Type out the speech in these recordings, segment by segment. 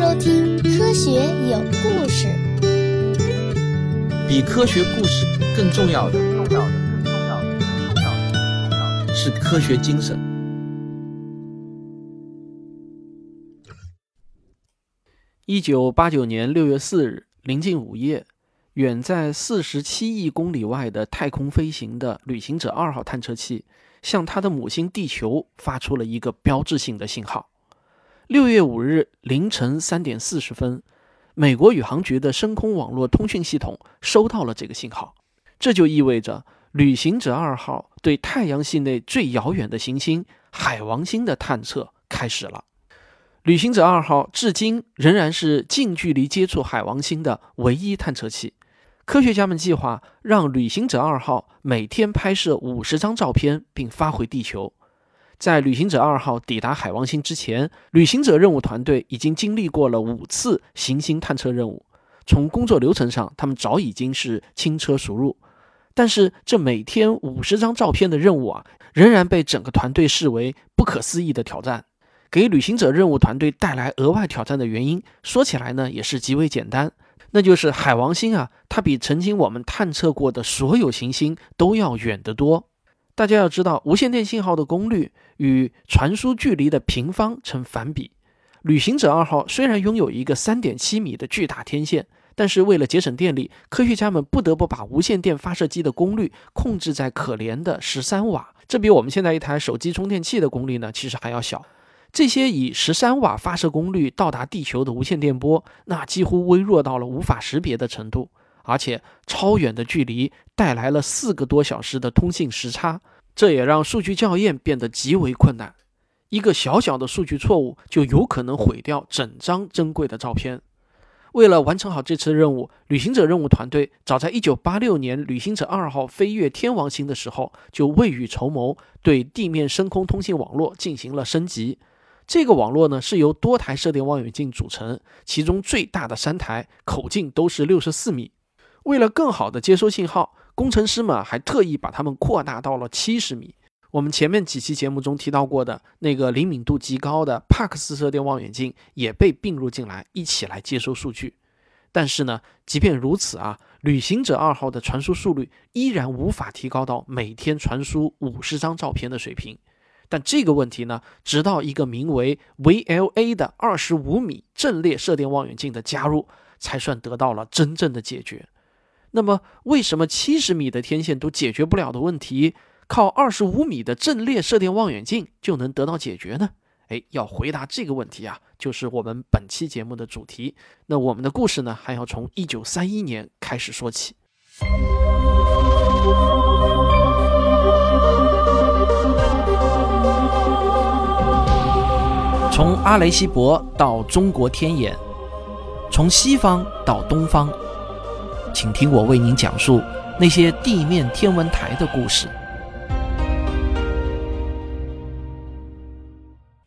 收听《科学有故事》。比科学故事更重要的，是科学精神。一九八九年六月四日，临近午夜，远在四十七亿公里外的太空飞行的旅行者二号探测器，向它的母星地球发出了一个标志性的信号。六月五日凌晨三点四十分，美国宇航局的深空网络通讯系统收到了这个信号，这就意味着旅行者二号对太阳系内最遥远的行星海王星的探测开始了。旅行者二号至今仍然是近距离接触海王星的唯一探测器。科学家们计划让旅行者二号每天拍摄五十张照片，并发回地球。在旅行者二号抵达海王星之前，旅行者任务团队已经经历过了五次行星探测任务。从工作流程上，他们早已经是轻车熟路。但是，这每天五十张照片的任务啊，仍然被整个团队视为不可思议的挑战。给旅行者任务团队带来额外挑战的原因，说起来呢，也是极为简单，那就是海王星啊，它比曾经我们探测过的所有行星都要远得多。大家要知道，无线电信号的功率与传输距离的平方成反比。旅行者二号虽然拥有一个三点七米的巨大天线，但是为了节省电力，科学家们不得不把无线电发射机的功率控制在可怜的十三瓦，这比我们现在一台手机充电器的功率呢，其实还要小。这些以十三瓦发射功率到达地球的无线电波，那几乎微弱到了无法识别的程度，而且超远的距离带来了四个多小时的通信时差，这也让数据校验变得极为困难。一个小小的数据错误就有可能毁掉整张珍贵的照片。为了完成好这次任务，旅行者任务团队早在1986年旅行者二号飞越天王星的时候就未雨绸缪，对地面深空通信网络进行了升级。这个网络呢是由多台射电望远镜组成，其中最大的三台口径都是六十四米。为了更好的接收信号，工程师们还特意把它们扩大到了七十米。我们前面几期节目中提到过的那个灵敏度极高的帕克斯射电望远镜也被并入进来，一起来接收数据。但是呢，即便如此啊，旅行者二号的传输速率依然无法提高到每天传输五十张照片的水平。但这个问题呢，直到一个名为 VLA 的二十五米阵列射电望远镜的加入，才算得到了真正的解决。那么，为什么七十米的天线都解决不了的问题，靠二十五米的阵列射电望远镜就能得到解决呢？哎，要回答这个问题啊，就是我们本期节目的主题。那我们的故事呢，还要从一九三一年开始说起。从阿雷西博到中国天眼，从西方到东方，请听我为您讲述那些地面天文台的故事。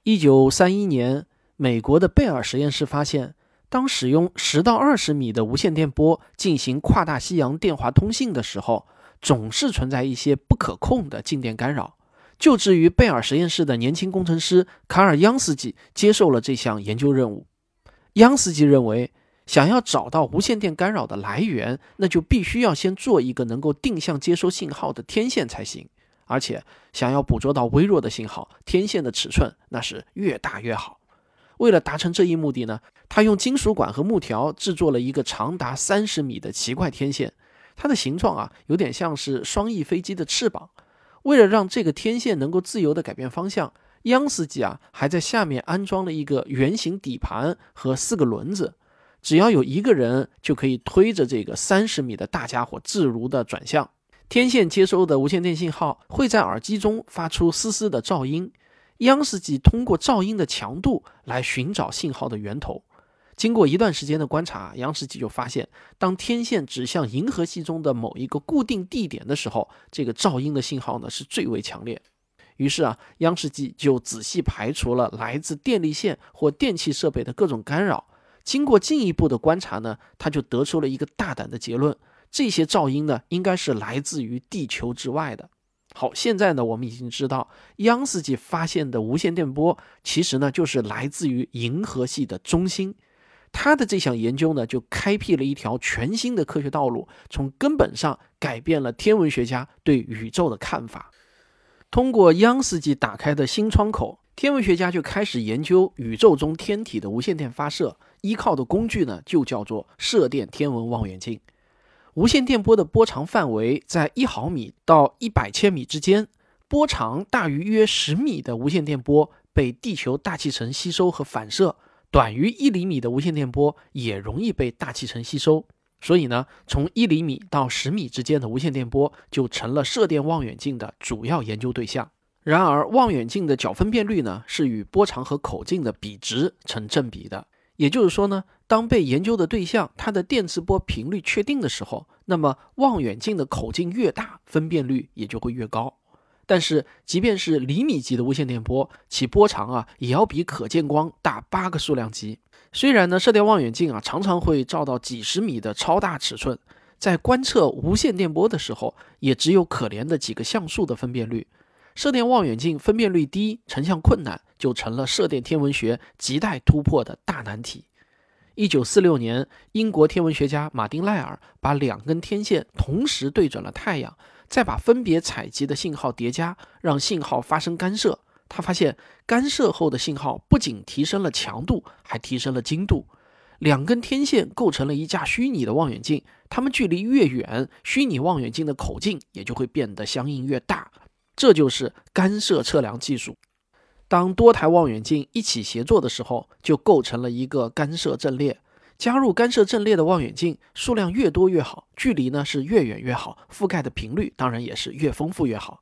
一九三一年，美国的贝尔实验室发现，当使用十到二十米的无线电波进行跨大西洋电话通信的时候，总是存在一些不可控的静电干扰。就职于贝尔实验室的年轻工程师卡尔·央斯基接受了这项研究任务。央斯基认为，想要找到无线电干扰的来源，那就必须要先做一个能够定向接收信号的天线才行。而且，想要捕捉到微弱的信号，天线的尺寸那是越大越好。为了达成这一目的呢，他用金属管和木条制作了一个长达三十米的奇怪天线，它的形状啊，有点像是双翼飞机的翅膀。为了让这个天线能够自由地改变方向，央司机啊还在下面安装了一个圆形底盘和四个轮子，只要有一个人就可以推着这个三十米的大家伙自如地转向。天线接收的无线电信号会在耳机中发出嘶嘶的噪音，央斯基通过噪音的强度来寻找信号的源头。经过一段时间的观察，央世基就发现，当天线指向银河系中的某一个固定地点的时候，这个噪音的信号呢是最为强烈。于是啊，央视基就仔细排除了来自电力线或电气设备的各种干扰。经过进一步的观察呢，他就得出了一个大胆的结论：这些噪音呢，应该是来自于地球之外的。好，现在呢，我们已经知道，央视基发现的无线电波其实呢，就是来自于银河系的中心。他的这项研究呢，就开辟了一条全新的科学道路，从根本上改变了天文学家对宇宙的看法。通过央斯基打开的新窗口，天文学家就开始研究宇宙中天体的无线电发射，依靠的工具呢，就叫做射电天文望远镜。无线电波的波长范围在一毫米到一百千米之间，波长大于约十米的无线电波被地球大气层吸收和反射。短于一厘米的无线电波也容易被大气层吸收，所以呢，从一厘米到十米之间的无线电波就成了射电望远镜的主要研究对象。然而，望远镜的角分辨率呢是与波长和口径的比值成正比的，也就是说呢，当被研究的对象它的电磁波频率确定的时候，那么望远镜的口径越大，分辨率也就会越高。但是，即便是厘米级的无线电波，其波长啊，也要比可见光大八个数量级。虽然呢，射电望远镜啊，常常会照到几十米的超大尺寸，在观测无线电波的时候，也只有可怜的几个像素的分辨率。射电望远镜分辨率低，成像困难，就成了射电天文学亟待突破的大难题。一九四六年，英国天文学家马丁赖尔把两根天线同时对准了太阳。再把分别采集的信号叠加，让信号发生干涉。他发现，干涉后的信号不仅提升了强度，还提升了精度。两根天线构成了一架虚拟的望远镜，它们距离越远，虚拟望远镜的口径也就会变得相应越大。这就是干涉测量技术。当多台望远镜一起协作的时候，就构成了一个干涉阵列。加入干涉阵列的望远镜数量越多越好，距离呢是越远越好，覆盖的频率当然也是越丰富越好。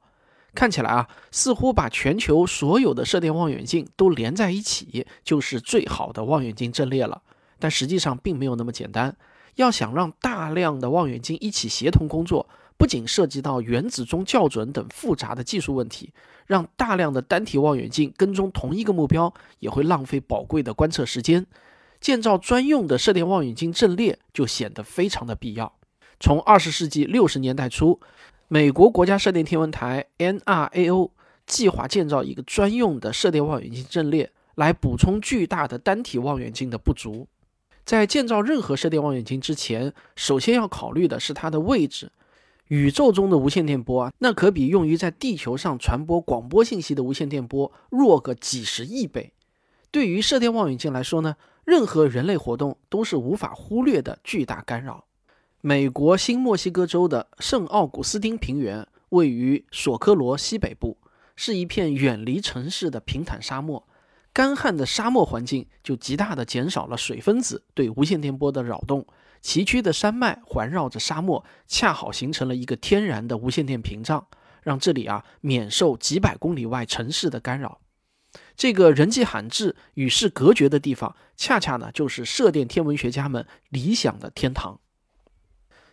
看起来啊，似乎把全球所有的射电望远镜都连在一起就是最好的望远镜阵列了。但实际上并没有那么简单。要想让大量的望远镜一起协同工作，不仅涉及到原子钟校准等复杂的技术问题，让大量的单体望远镜跟踪同一个目标，也会浪费宝贵的观测时间。建造专用的射电望远镜阵列就显得非常的必要。从二十世纪六十年代初，美国国家射电天文台 （NRAO） 计划建造一个专用的射电望远镜阵列，来补充巨大的单体望远镜的不足。在建造任何射电望远镜之前，首先要考虑的是它的位置。宇宙中的无线电波啊，那可比用于在地球上传播广播信息的无线电波弱个几十亿倍。对于射电望远镜来说呢？任何人类活动都是无法忽略的巨大干扰。美国新墨西哥州的圣奥古斯丁平原位于索科罗西北部，是一片远离城市的平坦沙漠。干旱的沙漠环境就极大地减少了水分子对无线电波的扰动。崎岖的山脉环绕着沙漠，恰好形成了一个天然的无线电屏障，让这里啊免受几百公里外城市的干扰。这个人迹罕至、与世隔绝的地方，恰恰呢就是射电天文学家们理想的天堂。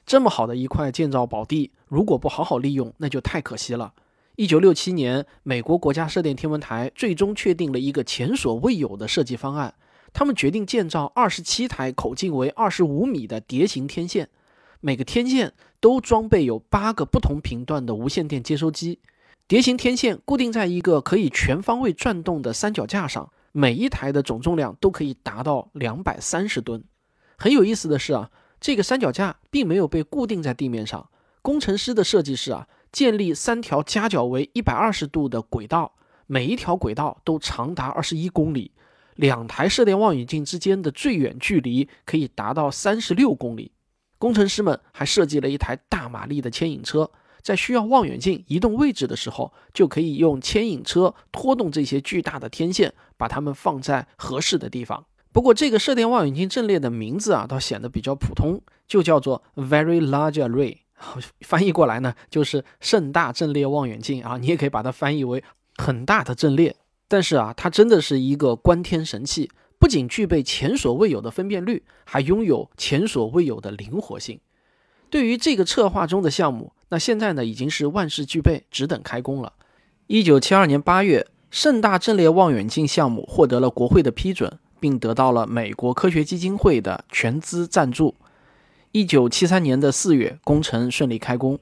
这么好的一块建造宝地，如果不好好利用，那就太可惜了。一九六七年，美国国家射电天文台最终确定了一个前所未有的设计方案，他们决定建造二十七台口径为二十五米的碟形天线，每个天线都装备有八个不同频段的无线电接收机。碟形天线固定在一个可以全方位转动的三脚架上，每一台的总重量都可以达到两百三十吨。很有意思的是啊，这个三脚架并没有被固定在地面上。工程师的设计是啊，建立三条夹角为一百二十度的轨道，每一条轨道都长达二十一公里，两台射电望远镜之间的最远距离可以达到三十六公里。工程师们还设计了一台大马力的牵引车。在需要望远镜移动位置的时候，就可以用牵引车拖动这些巨大的天线，把它们放在合适的地方。不过，这个射电望远镜阵列的名字啊，倒显得比较普通，就叫做 Very Large Array。翻译过来呢，就是盛大阵列望远镜啊。你也可以把它翻译为很大的阵列。但是啊，它真的是一个观天神器，不仅具备前所未有的分辨率，还拥有前所未有的灵活性。对于这个策划中的项目，那现在呢已经是万事俱备，只等开工了。一九七二年八月，盛大阵列望远镜项目获得了国会的批准，并得到了美国科学基金会的全资赞助。一九七三年的四月，工程顺利开工。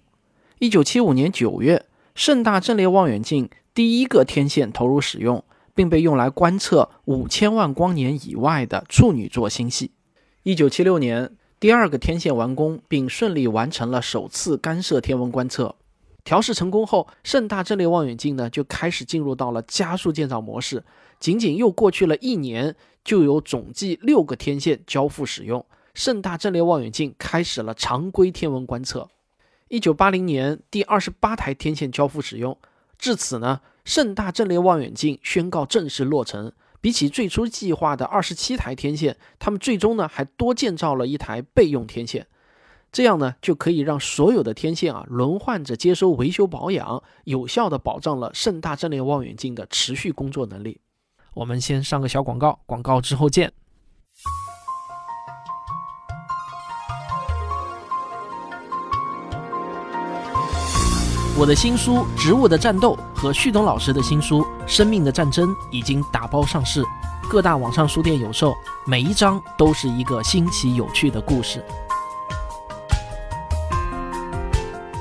一九七五年九月，盛大阵列望远镜第一个天线投入使用，并被用来观测五千万光年以外的处女座星系。一九七六年，第二个天线完工，并顺利完成了首次干涉天文观测。调试成功后，盛大阵列望远镜呢就开始进入到了加速建造模式。仅仅又过去了一年，就有总计六个天线交付使用，盛大阵列望远镜开始了常规天文观测。一九八零年，第二十八台天线交付使用，至此呢，盛大阵列望远镜宣告正式落成。比起最初计划的二十七台天线，他们最终呢还多建造了一台备用天线，这样呢就可以让所有的天线啊轮换着接收维修保养，有效的保障了盛大阵列望远镜的持续工作能力。我们先上个小广告，广告之后见。我的新书《植物的战斗》和旭东老师的新书《生命的战争》已经打包上市，各大网上书店有售。每一章都是一个新奇有趣的故事。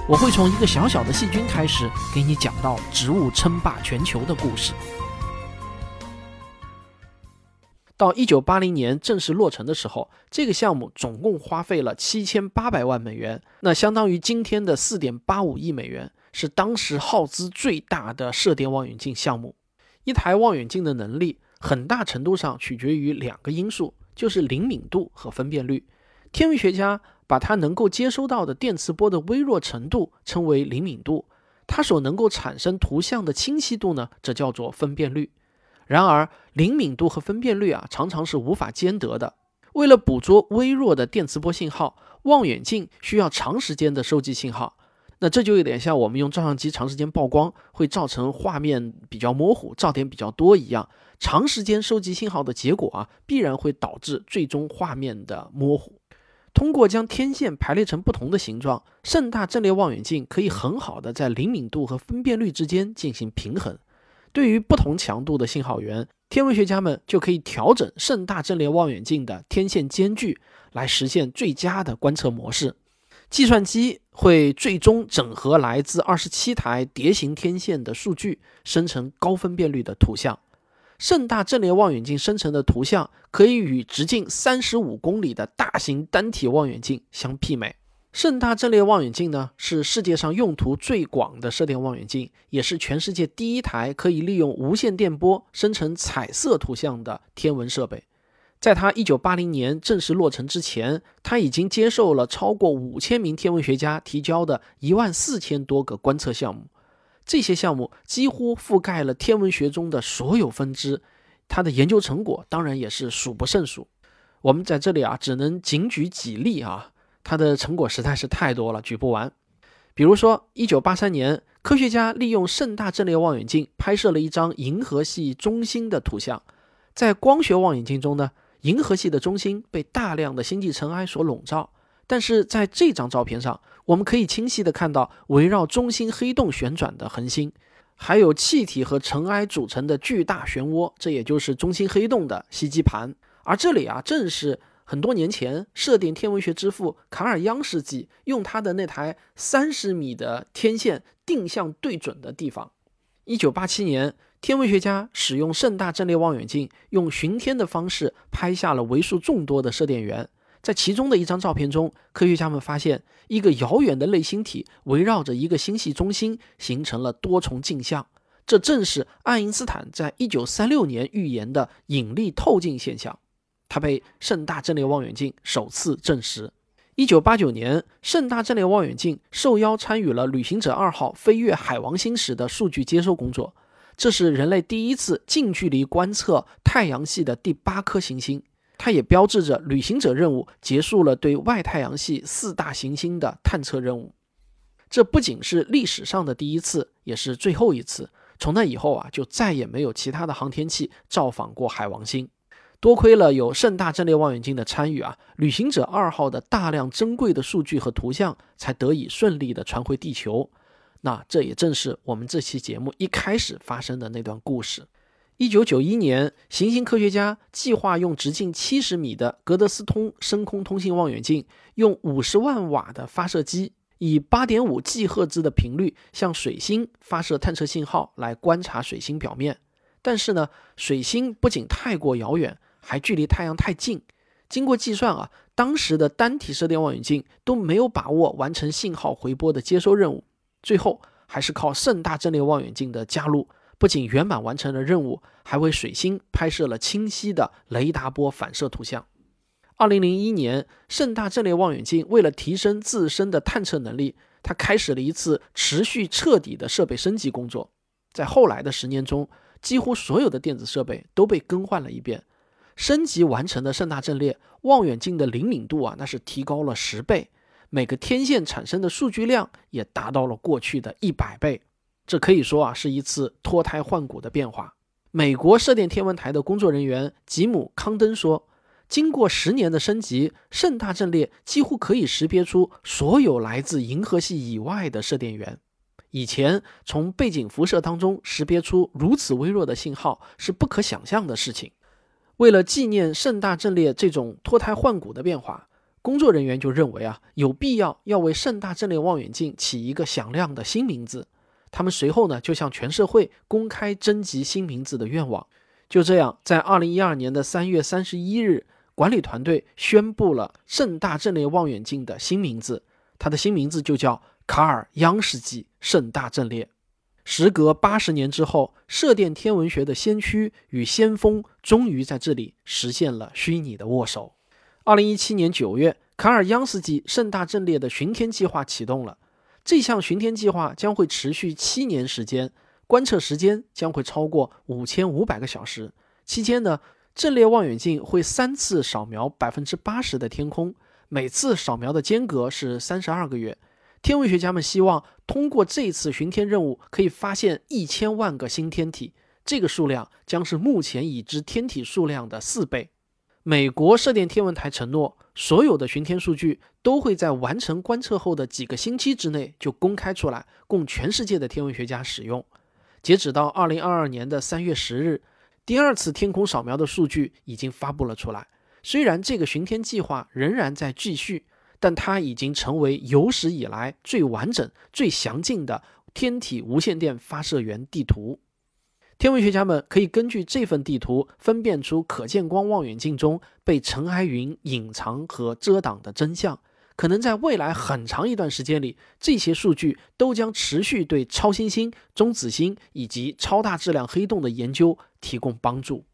我会从一个小小的细菌开始，给你讲到植物称霸全球的故事。到一九八零年正式落成的时候，这个项目总共花费了七千八百万美元，那相当于今天的四点八五亿美元。是当时耗资最大的射电望远镜项目。一台望远镜的能力，很大程度上取决于两个因素，就是灵敏度和分辨率。天文学家把它能够接收到的电磁波的微弱程度称为灵敏度，它所能够产生图像的清晰度呢，则叫做分辨率。然而，灵敏度和分辨率啊，常常是无法兼得的。为了捕捉微弱的电磁波信号，望远镜需要长时间的收集信号。那这就有点像我们用照相机长时间曝光，会造成画面比较模糊，噪点比较多一样。长时间收集信号的结果啊，必然会导致最终画面的模糊。通过将天线排列成不同的形状，盛大阵列望远镜可以很好的在灵敏度和分辨率之间进行平衡。对于不同强度的信号源，天文学家们就可以调整盛大阵列望远镜的天线间距，来实现最佳的观测模式。计算机会最终整合来自二十七台蝶形天线的数据，生成高分辨率的图像。盛大阵列望远镜生成的图像可以与直径三十五公里的大型单体望远镜相媲美。盛大阵列望远镜呢，是世界上用途最广的射电望远镜，也是全世界第一台可以利用无线电波生成彩色图像的天文设备。在他一九八零年正式落成之前，他已经接受了超过五千名天文学家提交的一万四千多个观测项目。这些项目几乎覆盖了天文学中的所有分支，他的研究成果当然也是数不胜数。我们在这里啊，只能仅举几例啊，他的成果实在是太多了，举不完。比如说，一九八三年，科学家利用盛大阵列望远镜拍摄了一张银河系中心的图像，在光学望远镜中呢。银河系的中心被大量的星际尘埃所笼罩，但是在这张照片上，我们可以清晰的看到围绕中心黑洞旋转的恒星，还有气体和尘埃组成的巨大漩涡，这也就是中心黑洞的吸积盘。而这里啊，正是很多年前射电天文学之父卡尔央世纪用他的那台三十米的天线定向对准的地方。一九八七年。天文学家使用盛大阵列望远镜，用巡天的方式拍下了为数众多的射电源。在其中的一张照片中，科学家们发现一个遥远的类星体围绕着一个星系中心形成了多重镜像。这正是爱因斯坦在1936年预言的引力透镜现象。它被盛大阵列望远镜首次证实。1989年，盛大阵列望远镜受邀参与了旅行者二号飞越海王星时的数据接收工作。这是人类第一次近距离观测太阳系的第八颗行星，它也标志着旅行者任务结束了对外太阳系四大行星的探测任务。这不仅是历史上的第一次，也是最后一次。从那以后啊，就再也没有其他的航天器造访过海王星。多亏了有盛大阵列望远镜的参与啊，旅行者二号的大量珍贵的数据和图像才得以顺利的传回地球。那这也正是我们这期节目一开始发生的那段故事。一九九一年，行星科学家计划用直径七十米的格德斯通深空通信望远镜，用五十万瓦的发射机，以八点五 G 赫兹的频率向水星发射探测信号，来观察水星表面。但是呢，水星不仅太过遥远，还距离太阳太近。经过计算啊，当时的单体射电望远镜都没有把握完成信号回波的接收任务，最后还是靠盛大阵列望远镜的加入，不仅圆满完成了任务，还为水星拍摄了清晰的雷达波反射图像。二零零一年，盛大阵列望远镜为了提升自身的探测能力，它开始了一次持续彻底的设备升级工作。在后来的十年中，几乎所有的电子设备都被更换了一遍。升级完成的盛大阵列望远镜的灵敏度啊，那是提高了十倍，每个天线产生的数据量也达到了过去的一百倍。这可以说啊，是一次脱胎换骨的变化。美国射电天文台的工作人员吉姆·康登说。经过十年的升级，盛大阵列几乎可以识别出所有来自银河系以外的射电源。以前从背景辐射当中识别出如此微弱的信号是不可想象的事情。为了纪念盛大阵列这种脱胎换骨的变化，工作人员就认为啊，有必要要为盛大阵列望远镜起一个响亮的新名字。他们随后呢，就向全社会公开征集新名字的愿望。就这样，在二零一二年的三月三十一日。管理团队宣布了盛大阵列望远镜的新名字，它的新名字就叫卡尔央视级盛大阵列。时隔八十年之后，射电天文学的先驱与先锋终于在这里实现了虚拟的握手。二零一七年九月，卡尔央斯基盛大阵列的巡天计划启动了。这项巡天计划将会持续七年时间，观测时间将会超过五千五百个小时。期间呢？阵列望远镜会三次扫描百分之八十的天空，每次扫描的间隔是三十二个月。天文学家们希望通过这次巡天任务，可以发现一千万个新天体，这个数量将是目前已知天体数量的四倍。美国射电天文台承诺，所有的巡天数据都会在完成观测后的几个星期之内就公开出来，供全世界的天文学家使用。截止到二零二二年的三月十日。第二次天空扫描的数据已经发布了出来。虽然这个巡天计划仍然在继续，但它已经成为有史以来最完整、最详尽的天体无线电发射源地图。天文学家们可以根据这份地图分辨出可见光望远镜中被尘埃云隐藏和遮挡的真相。可能在未来很长一段时间里，这些数据都将持续对超新星、中子星以及超大质量黑洞的研究提供帮助。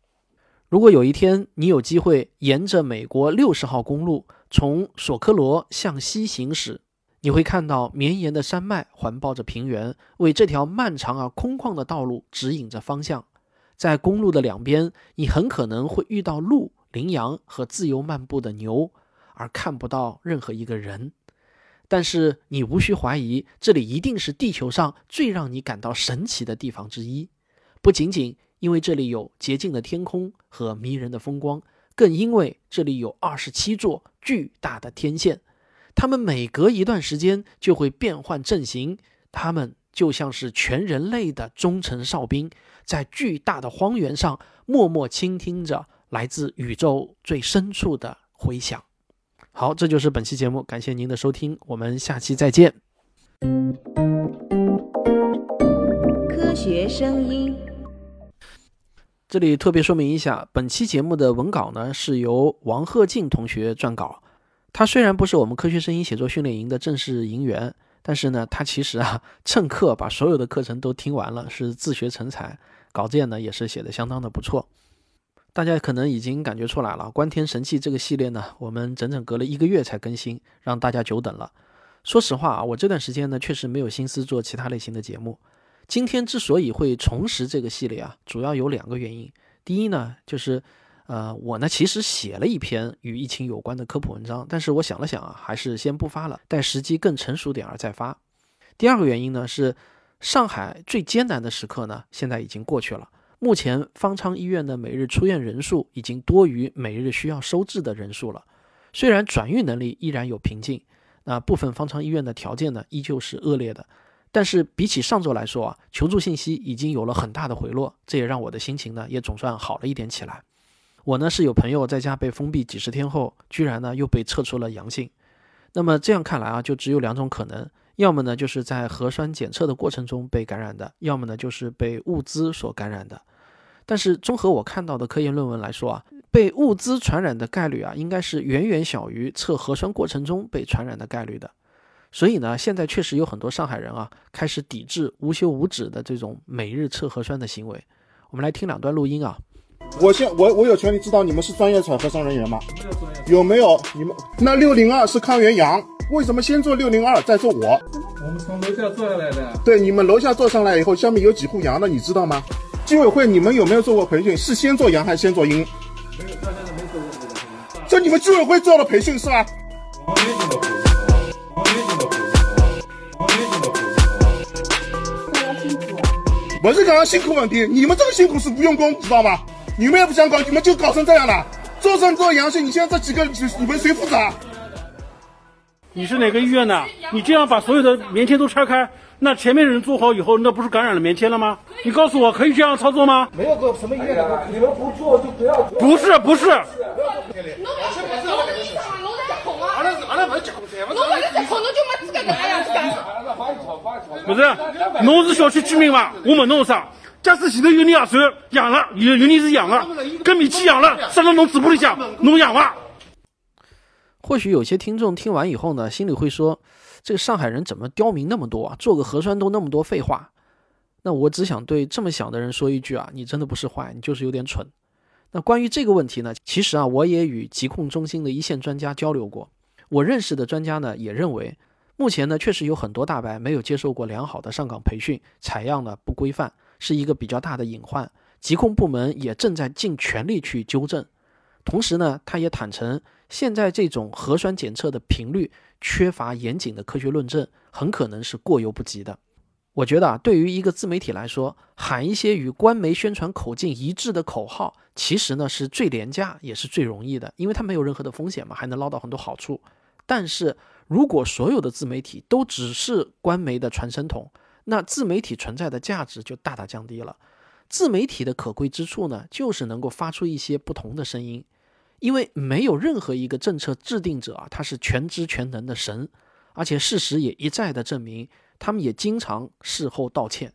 如果有一天你有机会沿着美国六十号公路从索科罗向西行驶，你会看到绵延的山脉环抱着平原，为这条漫长而空旷的道路指引着方向。在公路的两边，你很可能会遇到鹿、羚羊和自由漫步的牛。而看不到任何一个人，但是你无需怀疑，这里一定是地球上最让你感到神奇的地方之一。不仅仅因为这里有洁净的天空和迷人的风光，更因为这里有二十七座巨大的天线，他们每隔一段时间就会变换阵型，他们就像是全人类的忠诚哨兵，在巨大的荒原上默默倾听着来自宇宙最深处的回响。好，这就是本期节目，感谢您的收听，我们下期再见。科学声音，这里特别说明一下，本期节目的文稿呢是由王鹤静同学撰稿。他虽然不是我们科学声音写作训练营的正式营员，但是呢，他其实啊蹭课把所有的课程都听完了，是自学成才，稿件呢也是写的相当的不错。大家可能已经感觉出来了，《观天神器》这个系列呢，我们整整隔了一个月才更新，让大家久等了。说实话啊，我这段时间呢，确实没有心思做其他类型的节目。今天之所以会重拾这个系列啊，主要有两个原因。第一呢，就是呃，我呢其实写了一篇与疫情有关的科普文章，但是我想了想啊，还是先不发了，待时机更成熟点儿再发。第二个原因呢，是上海最艰难的时刻呢，现在已经过去了。目前方舱医院的每日出院人数已经多于每日需要收治的人数了。虽然转运能力依然有瓶颈，那部分方舱医院的条件呢依旧是恶劣的，但是比起上周来说啊，求助信息已经有了很大的回落，这也让我的心情呢也总算好了一点起来。我呢是有朋友在家被封闭几十天后，居然呢又被测出了阳性。那么这样看来啊，就只有两种可能。要么呢，就是在核酸检测的过程中被感染的；要么呢，就是被物资所感染的。但是综合我看到的科研论文来说啊，被物资传染的概率啊，应该是远远小于测核酸过程中被传染的概率的。所以呢，现在确实有很多上海人啊，开始抵制无休无止的这种每日测核酸的行为。我们来听两段录音啊。我现我我有权利知道你们是专业采核酸人员吗？有没有？你们那六零二是康源阳，为什么先做六零二再做我？我们从楼下坐下来的。对，你们楼下坐上来以后，下面有几户阳的，你知道吗？居委会你们有没有做过培训？是先做阳还是先做阴？没有，到现在没做过这个培训。这你们居委会做了培训是吧？不是刚刚辛苦问题，你们这个辛苦是不用功，知道吗？你们也不想搞，你们就搞成这样了。做上做阳性，你现在这几个你们谁负责？你是哪个医院的？你这样把所有的棉签都拆开，那前面的人做好以后，那不是感染了棉签了吗？你告诉我，可以这样操作吗？没有个什么医院的，你们不做就不要。做。不是不是，不是，侬是小区居民吧？我问侬啥？假使前头有人核酸阳了，有有人是养了，跟米奇养了，塞到侬嘴巴里讲，侬阳伐？或许有些听众听完以后呢，心里会说：“这个上海人怎么刁民那么多啊？做个核酸都那么多废话。”那我只想对这么想的人说一句啊，你真的不是坏，你就是有点蠢。那关于这个问题呢，其实啊，我也与疾控中心的一线专家交流过。我认识的专家呢，也认为，目前呢，确实有很多大白没有接受过良好的上岗培训，采样呢不规范，是一个比较大的隐患。疾控部门也正在尽全力去纠正。同时呢，他也坦诚，现在这种核酸检测的频率缺乏严谨的科学论证，很可能是过犹不及的。我觉得啊，对于一个自媒体来说，喊一些与官媒宣传口径一致的口号，其实呢是最廉价也是最容易的，因为它没有任何的风险嘛，还能捞到很多好处。但是如果所有的自媒体都只是官媒的传声筒，那自媒体存在的价值就大大降低了。自媒体的可贵之处呢，就是能够发出一些不同的声音，因为没有任何一个政策制定者啊，他是全知全能的神，而且事实也一再的证明。他们也经常事后道歉，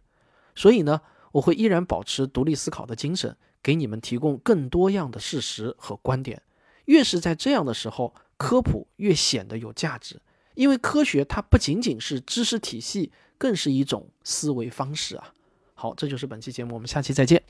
所以呢，我会依然保持独立思考的精神，给你们提供更多样的事实和观点。越是在这样的时候，科普越显得有价值，因为科学它不仅仅是知识体系，更是一种思维方式啊。好，这就是本期节目，我们下期再见。